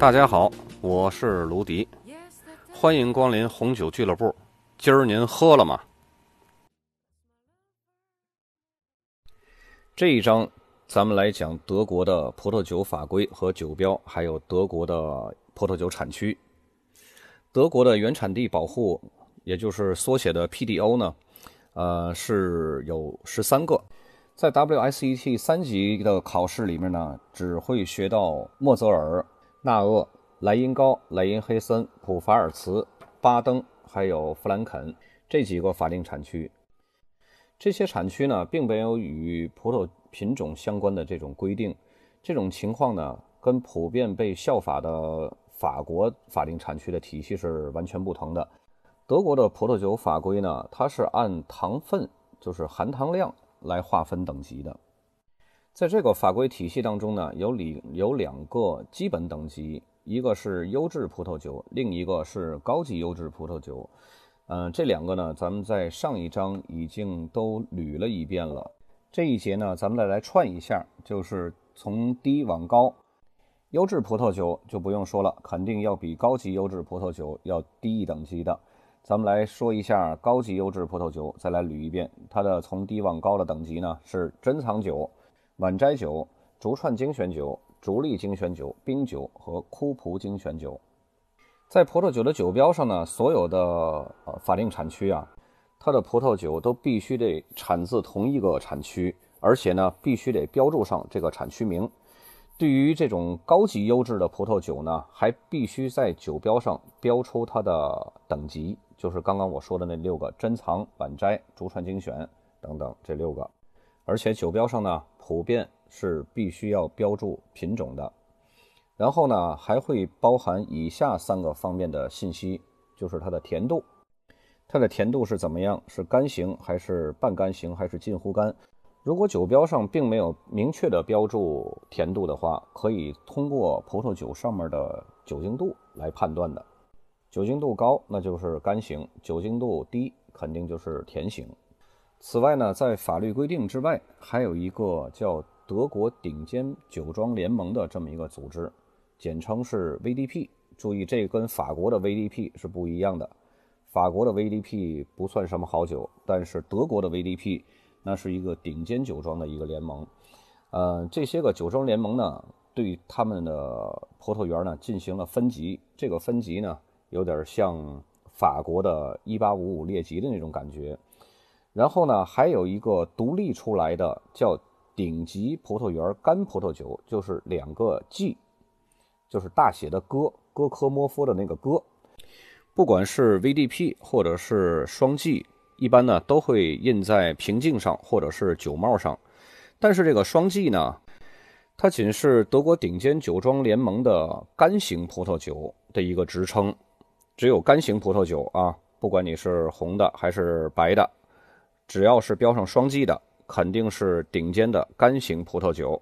大家好，我是卢迪，欢迎光临红酒俱乐部。今儿您喝了吗？这一章咱们来讲德国的葡萄酒法规和酒标，还有德国的葡萄酒产区。德国的原产地保护，也就是缩写的 PDO 呢，呃，是有十三个。在 WSET 三级的考试里面呢，只会学到莫泽尔。纳厄、莱茵高、莱茵黑森、普法尔茨、巴登，还有弗兰肯这几个法定产区。这些产区呢，并没有与葡萄品种相关的这种规定。这种情况呢，跟普遍被效法的法国法定产区的体系是完全不同的。德国的葡萄酒法规呢，它是按糖分，就是含糖量来划分等级的。在这个法规体系当中呢，有里有两个基本等级，一个是优质葡萄酒，另一个是高级优质葡萄酒。嗯，这两个呢，咱们在上一章已经都捋了一遍了。这一节呢，咱们再来串一下，就是从低往高。优质葡萄酒就不用说了，肯定要比高级优质葡萄酒要低一等级的。咱们来说一下高级优质葡萄酒，再来捋一遍它的从低往高的等级呢，是珍藏酒。晚斋酒、竹串精选酒、竹粒精选酒、冰酒和枯蒲精选酒，在葡萄酒的酒标上呢，所有的呃法定产区啊，它的葡萄酒都必须得产自同一个产区，而且呢，必须得标注上这个产区名。对于这种高级优质的葡萄酒呢，还必须在酒标上标出它的等级，就是刚刚我说的那六个：珍藏、晚摘、竹串精选等等这六个。而且酒标上呢，普遍是必须要标注品种的，然后呢，还会包含以下三个方面的信息，就是它的甜度，它的甜度是怎么样，是干型还是半干型还是近乎干？如果酒标上并没有明确的标注甜度的话，可以通过葡萄酒上面的酒精度来判断的。酒精度高那就是干型，酒精度低肯定就是甜型。此外呢，在法律规定之外，还有一个叫德国顶尖酒庄联盟的这么一个组织，简称是 VDP。注意，这跟法国的 VDP 是不一样的。法国的 VDP 不算什么好酒，但是德国的 VDP 那是一个顶尖酒庄的一个联盟。呃，这些个酒庄联盟呢，对他们的葡萄园呢进行了分级。这个分级呢，有点像法国的1855列级的那种感觉。然后呢，还有一个独立出来的叫顶级葡萄园干葡萄酒，就是两个 G，就是大写的哥哥科莫夫的那个哥。不管是 VDP 或者是双 G，一般呢都会印在瓶颈上或者是酒帽上。但是这个双 G 呢，它仅是德国顶尖酒庄联盟的干型葡萄酒的一个职称，只有干型葡萄酒啊，不管你是红的还是白的。只要是标上双 G 的，肯定是顶尖的干型葡萄酒。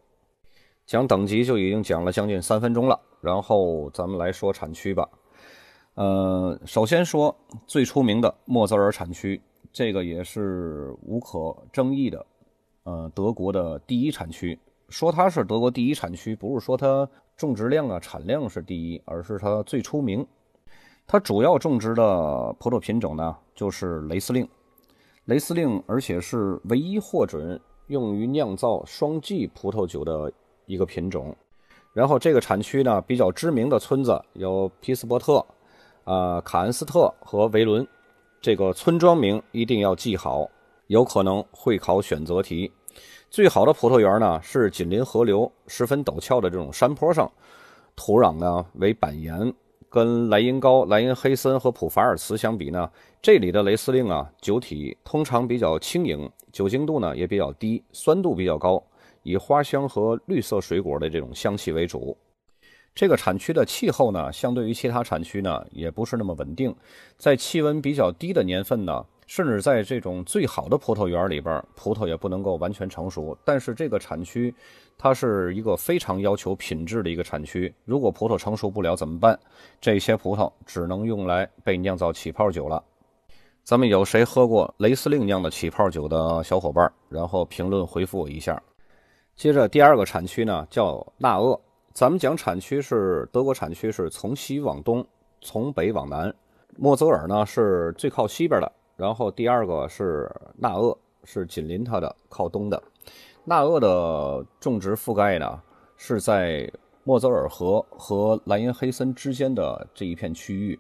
讲等级就已经讲了将近三分钟了，然后咱们来说产区吧。呃，首先说最出名的莫泽尔产区，这个也是无可争议的，呃，德国的第一产区。说它是德国第一产区，不是说它种植量啊、产量是第一，而是它最出名。它主要种植的葡萄品种呢，就是雷司令。雷司令，而且是唯一获准用于酿造双 G 葡萄酒的一个品种。然后这个产区呢，比较知名的村子有皮斯伯特、啊卡恩斯特和维伦。这个村庄名一定要记好，有可能会考选择题。最好的葡萄园呢，是紧邻河流、十分陡峭的这种山坡上，土壤呢为板岩。跟莱茵高、莱茵黑森和普法尔茨相比呢，这里的雷司令啊，酒体通常比较轻盈，酒精度呢也比较低，酸度比较高，以花香和绿色水果的这种香气为主。这个产区的气候呢，相对于其他产区呢，也不是那么稳定，在气温比较低的年份呢。甚至在这种最好的葡萄园里边，葡萄也不能够完全成熟。但是这个产区，它是一个非常要求品质的一个产区。如果葡萄成熟不了怎么办？这些葡萄只能用来被酿造起泡酒了。咱们有谁喝过雷司令酿的起泡酒的小伙伴，然后评论回复我一下。接着第二个产区呢，叫纳厄，咱们讲产区是德国产区是从西往东，从北往南。莫泽尔呢是最靠西边的，然后第二个是纳厄，是紧邻它的靠东的。纳厄的种植覆盖呢是在莫泽尔河和莱茵黑森之间的这一片区域。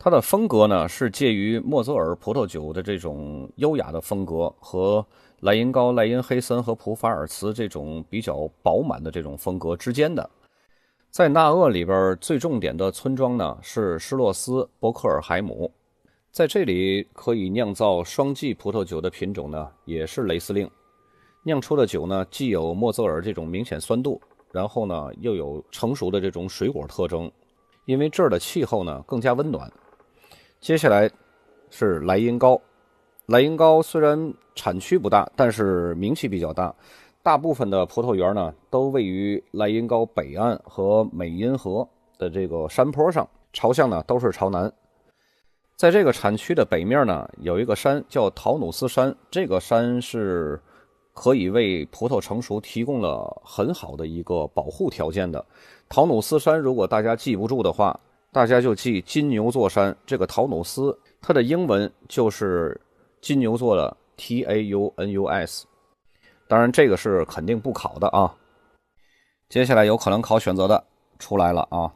它的风格呢是介于莫泽尔葡萄酒的这种优雅的风格和莱茵高、莱茵黑森和普法尔茨这种比较饱满的这种风格之间的。在纳厄里边最重点的村庄呢是施洛斯伯克尔海姆，在这里可以酿造双季葡萄酒的品种呢也是雷司令，酿出的酒呢既有莫泽尔这种明显酸度，然后呢又有成熟的这种水果特征，因为这儿的气候呢更加温暖。接下来是莱茵高，莱茵高虽然产区不大，但是名气比较大。大部分的葡萄园呢都位于莱茵高北岸和美因河的这个山坡上，朝向呢都是朝南。在这个产区的北面呢有一个山叫陶努斯山，这个山是可以为葡萄成熟提供了很好的一个保护条件的。陶努斯山如果大家记不住的话，大家就记金牛座山，这个陶努斯，它的英文就是金牛座的 T A U N U S。当然，这个是肯定不考的啊。接下来有可能考选择的出来了啊。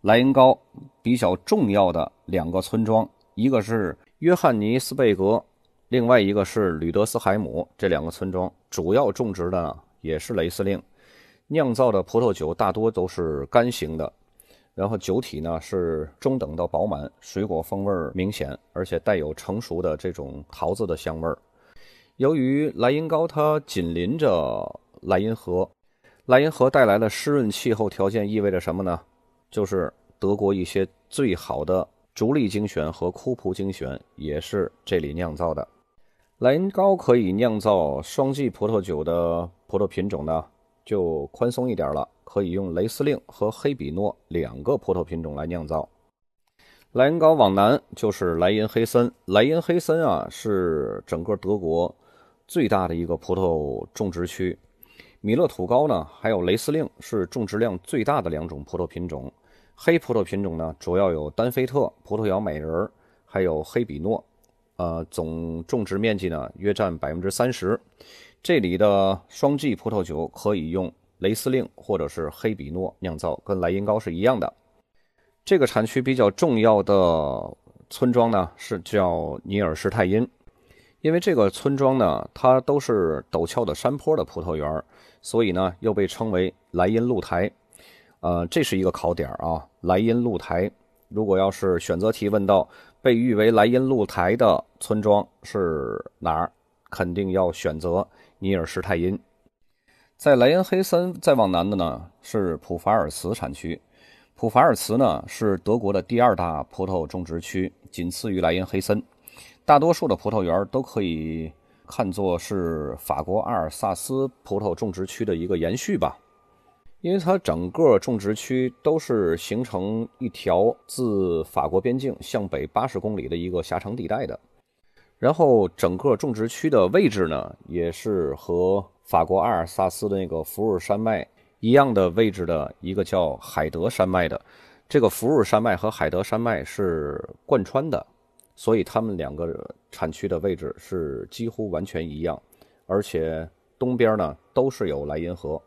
莱茵高比较重要的两个村庄，一个是约翰尼斯贝格，另外一个是吕德斯海姆。这两个村庄主要种植的也是雷司令，酿造的葡萄酒大多都是干型的。然后酒体呢是中等到饱满，水果风味明显，而且带有成熟的这种桃子的香味儿。由于莱茵高它紧邻着莱茵河，莱茵河带来的湿润气候条件意味着什么呢？就是德国一些最好的竹粒精选和枯葡精选也是这里酿造的。莱茵高可以酿造双季葡萄酒的葡萄品种呢，就宽松一点了。可以用雷司令和黑比诺两个葡萄品种来酿造。莱茵高往南就是莱茵黑森，莱茵黑森啊是整个德国最大的一个葡萄种植区。米勒土高呢，还有雷司令是种植量最大的两种葡萄品种。黑葡萄品种呢，主要有丹菲特、葡萄摇美人还有黑比诺。呃，总种植面积呢约占百分之三十。这里的双季葡萄酒可以用。雷司令或者是黑比诺酿造跟莱茵高是一样的。这个产区比较重要的村庄呢是叫尼尔施泰因，因为这个村庄呢它都是陡峭的山坡的葡萄园，所以呢又被称为莱茵露台。呃，这是一个考点啊，莱茵露台。如果要是选择题问到被誉为莱茵露台的村庄是哪儿，肯定要选择尼尔施泰因。在莱茵黑森再往南的呢是普法尔茨产区，普法尔茨呢是德国的第二大葡萄种植区，仅次于莱茵黑森。大多数的葡萄园都可以看作是法国阿尔萨斯葡萄种植区的一个延续吧，因为它整个种植区都是形成一条自法国边境向北八十公里的一个狭长地带的，然后整个种植区的位置呢也是和。法国阿尔萨斯的那个福尔山脉一样的位置的一个叫海德山脉的，这个福尔山脉和海德山脉是贯穿的，所以它们两个产区的位置是几乎完全一样，而且东边呢都是有莱茵河。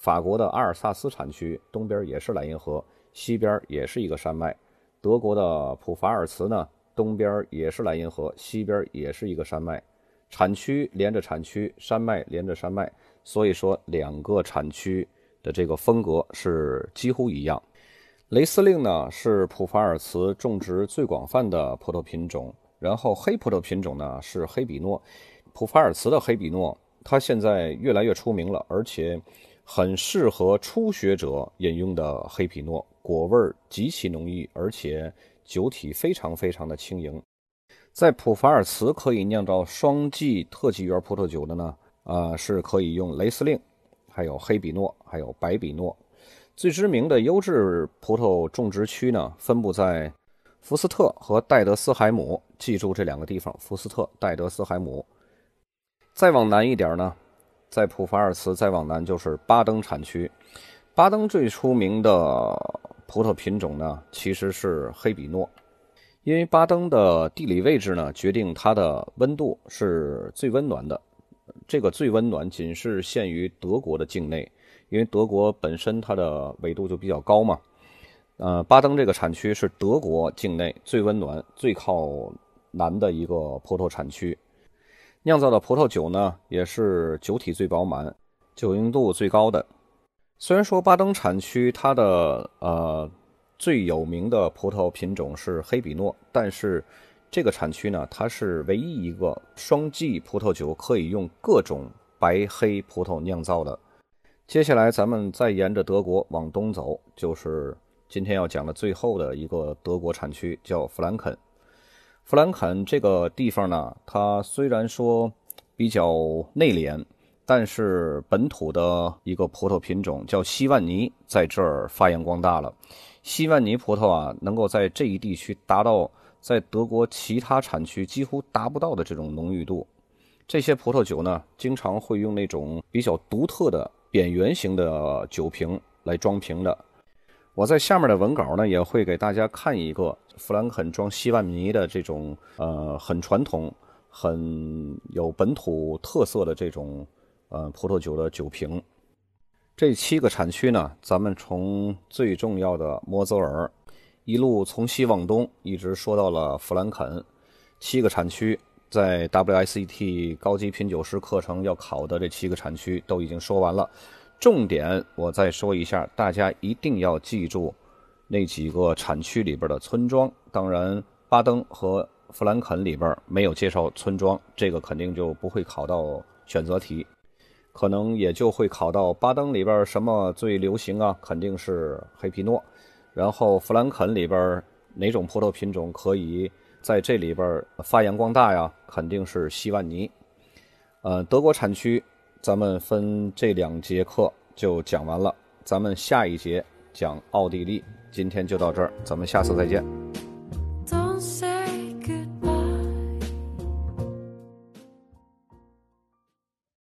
法国的阿尔萨斯产区东边也是莱茵河，西边也是一个山脉。德国的普法尔茨呢东边也是莱茵河，西边也是一个山脉。产区连着产区，山脉连着山脉，所以说两个产区的这个风格是几乎一样。雷司令呢是普法尔茨种植最广泛的葡萄品种，然后黑葡萄品种呢是黑比诺。普法尔茨的黑比诺，它现在越来越出名了，而且很适合初学者饮用的黑皮诺，果味极其浓郁，而且酒体非常非常的轻盈。在普法尔茨可以酿造双季特级园葡萄酒的呢，啊，是可以用雷司令，还有黑比诺，还有白比诺。最知名的优质葡萄种植区呢，分布在福斯特和戴德斯海姆。记住这两个地方：福斯特、戴德斯海姆。再往南一点呢，在普法尔茨再往南就是巴登产区。巴登最出名的葡萄品种呢，其实是黑比诺，因为巴登的地理位置呢，决定它的温度是最温暖的。这个最温暖仅是限于德国的境内，因为德国本身它的纬度就比较高嘛。呃，巴登这个产区是德国境内最温暖、最靠南的一个葡萄产区，酿造的葡萄酒呢，也是酒体最饱满、酒精度最高的。虽然说巴登产区它的呃最有名的葡萄品种是黑比诺，但是这个产区呢，它是唯一一个双季葡萄酒可以用各种白黑葡萄酿造的。接下来咱们再沿着德国往东走，就是今天要讲的最后的一个德国产区，叫弗兰肯。弗兰肯这个地方呢，它虽然说比较内敛。但是本土的一个葡萄品种叫西万尼，在这儿发扬光大了。西万尼葡萄啊，能够在这一地区达到在德国其他产区几乎达不到的这种浓郁度。这些葡萄酒呢，经常会用那种比较独特的扁圆形的酒瓶来装瓶的。我在下面的文稿呢，也会给大家看一个弗兰肯装西万尼的这种呃很传统、很有本土特色的这种。呃，葡萄酒的酒瓶，这七个产区呢，咱们从最重要的摩泽尔，一路从西往东，一直说到了弗兰肯，七个产区在 WSET 高级品酒师课程要考的这七个产区都已经说完了。重点我再说一下，大家一定要记住那几个产区里边的村庄。当然，巴登和弗兰肯里边没有介绍村庄，这个肯定就不会考到选择题。可能也就会考到巴登里边什么最流行啊？肯定是黑皮诺。然后弗兰肯里边哪种葡萄品种可以在这里边发扬光大呀？肯定是西万尼。呃，德国产区咱们分这两节课就讲完了，咱们下一节讲奥地利。今天就到这儿，咱们下次再见。